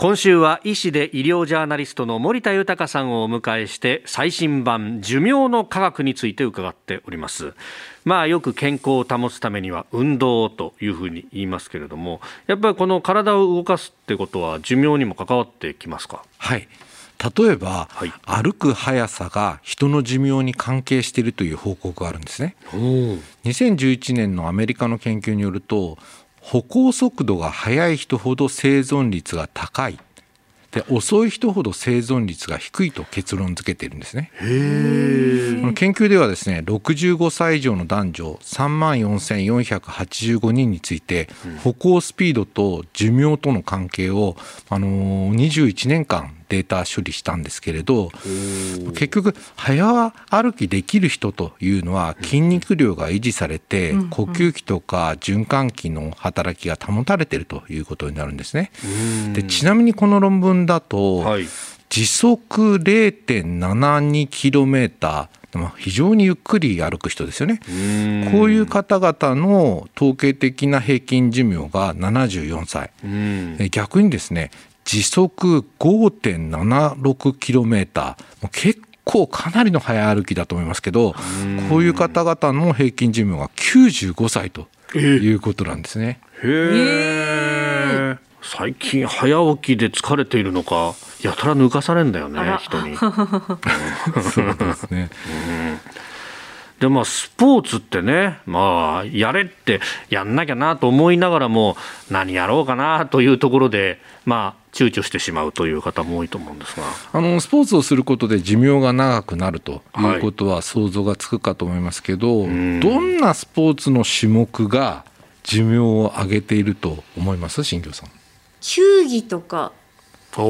今週は医師で医療ジャーナリストの森田豊さんをお迎えして最新版寿命の科学について伺っております。まあよく健康を保つためには運動というふうに言いますけれどもやっぱりこの体を動かすってことは寿命にも関わってきますか？はい。例えば、はい、歩く速さが人の寿命に関係しているという報告があるんですね。2011年のアメリカの研究によると歩行速度が速い人ほど生存率が高い。で遅い人ほど生存率が低いと結論付けているんですね。研究ではですね65歳以上の男女3万4485人について、歩行スピードと寿命との関係を、あのー、21年間データ処理したんですけれど結局早歩きできる人というのは筋肉量が維持されて呼吸器とか循環器の働きが保たれているということになるんですね。でちなみにこの論文だと、はい。時速 0.72km 非常にゆっくり歩く人ですよね。こういう方々の統計的な平均寿命が74歳。逆にですね時速 5.76km 結構かなりの早歩きだと思いますけどこういう方々の平均寿命が95歳ということなんですね。へ最近早起きで疲れているのかやたら抜かされんだよね人に。そうですね、うんでまあスポーツってねまあやれってやんなきゃなと思いながらも何やろうかなというところでまあ躊躇してしまうという方も多いと思うんですが。あのスポーツをすることで寿命が長くなるということは想像がつくかと思いますけど、はい、どんなスポーツの種目が寿命を上げていると思います？新庄さん。球技とか。お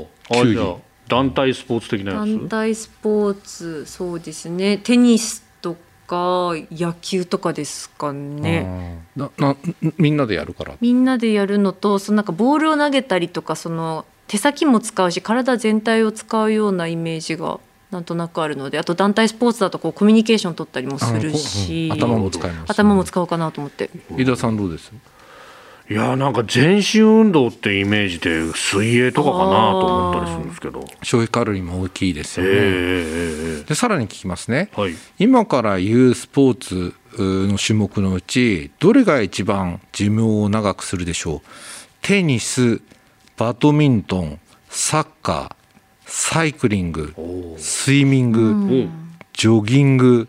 お球技団体スポーツ的なやつ？団体スポーツそうですね。テニスとか野球とかですかね。ななみんなでやるから？みんなでやるのとそのなんかボールを投げたりとかその手先も使うし体全体を使うようなイメージがなんとなくあるのであと団体スポーツだとこうコミュニケーション取ったりもするし、うん、頭も使います、ね、頭も使おうかなと思って。井田さんどうです？いやなんか全身運動ってイメージで水泳とかかなと思ったりするんですけど。消費カロリーも大きいですよね、えー、でさらに聞きますね、はい、今から言うスポーツの種目のうちどれが一番寿命を長くするでしょう？テニスバドミントンサッカーサイクリングスイミング、ジョギング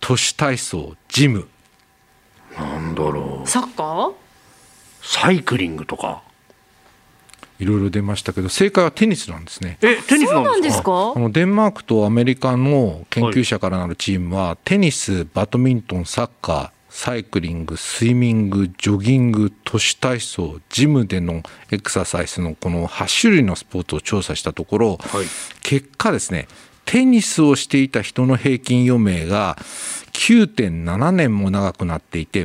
都市体操ジム。なんだろう。サッカー？サイクリングとか。いろいろ出ましたけど正解はテニスなんですね。えテニスなんですか？あのデンマークとアメリカの研究者からなるチームは、はい、テニスバドミントンサッカーサイクリングスイミングジョギング都市体操ジムでのエクササイズのこの8種類のスポーツを調査したところ、はい、結果ですねテニスをしていた人の平均余命が9.7年も長くなっていて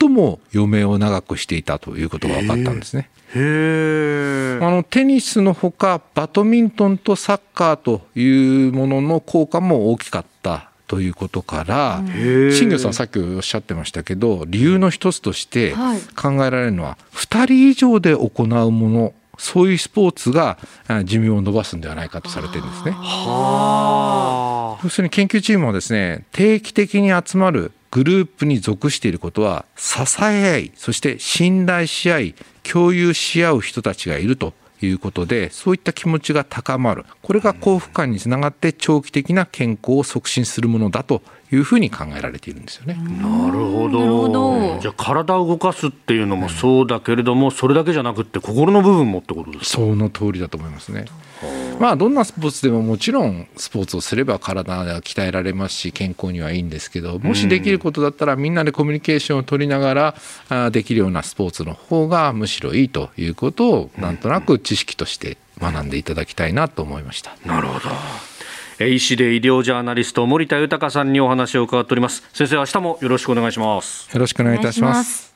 最も余命を長くしていたということが分かったんですね。へあのテニスのほかバドミントンとサッカーというものの効果も大きかったということから新庄さんさっきおっしゃってましたけど理由の一つとして考えられるのは2人以上で行うものそういうスポーツが寿命を伸ばすんではないかとされてるんですね。要するに研究チームはですね定期的に集まるグループに属していることは支え合いそして信頼し合い共有し合う人たちがいると。いうことでそういった気持ちが高まるこれが幸福感につながって長期的な健康を促進するものだというふうに考えられているんですよね。なるほど。じゃあ体を動かすっていうのもそうだけれども、うん、それだけじゃなくて心の部分もってことですか？その通りだと思いますね。まあどんなスポーツでももちろんスポーツをすれば体が鍛えられますし健康にはいいんですけどもしできることだったらみんなでコミュニケーションを取りながらできるようなスポーツの方がむしろいいということをなんとなく知識として学んでいただきたいなと思いました。なるほど。医師で医療ジャーナリスト森田豊さんにお話を伺っております。先生明日もよろしくお願いします。よろしくお願いいたします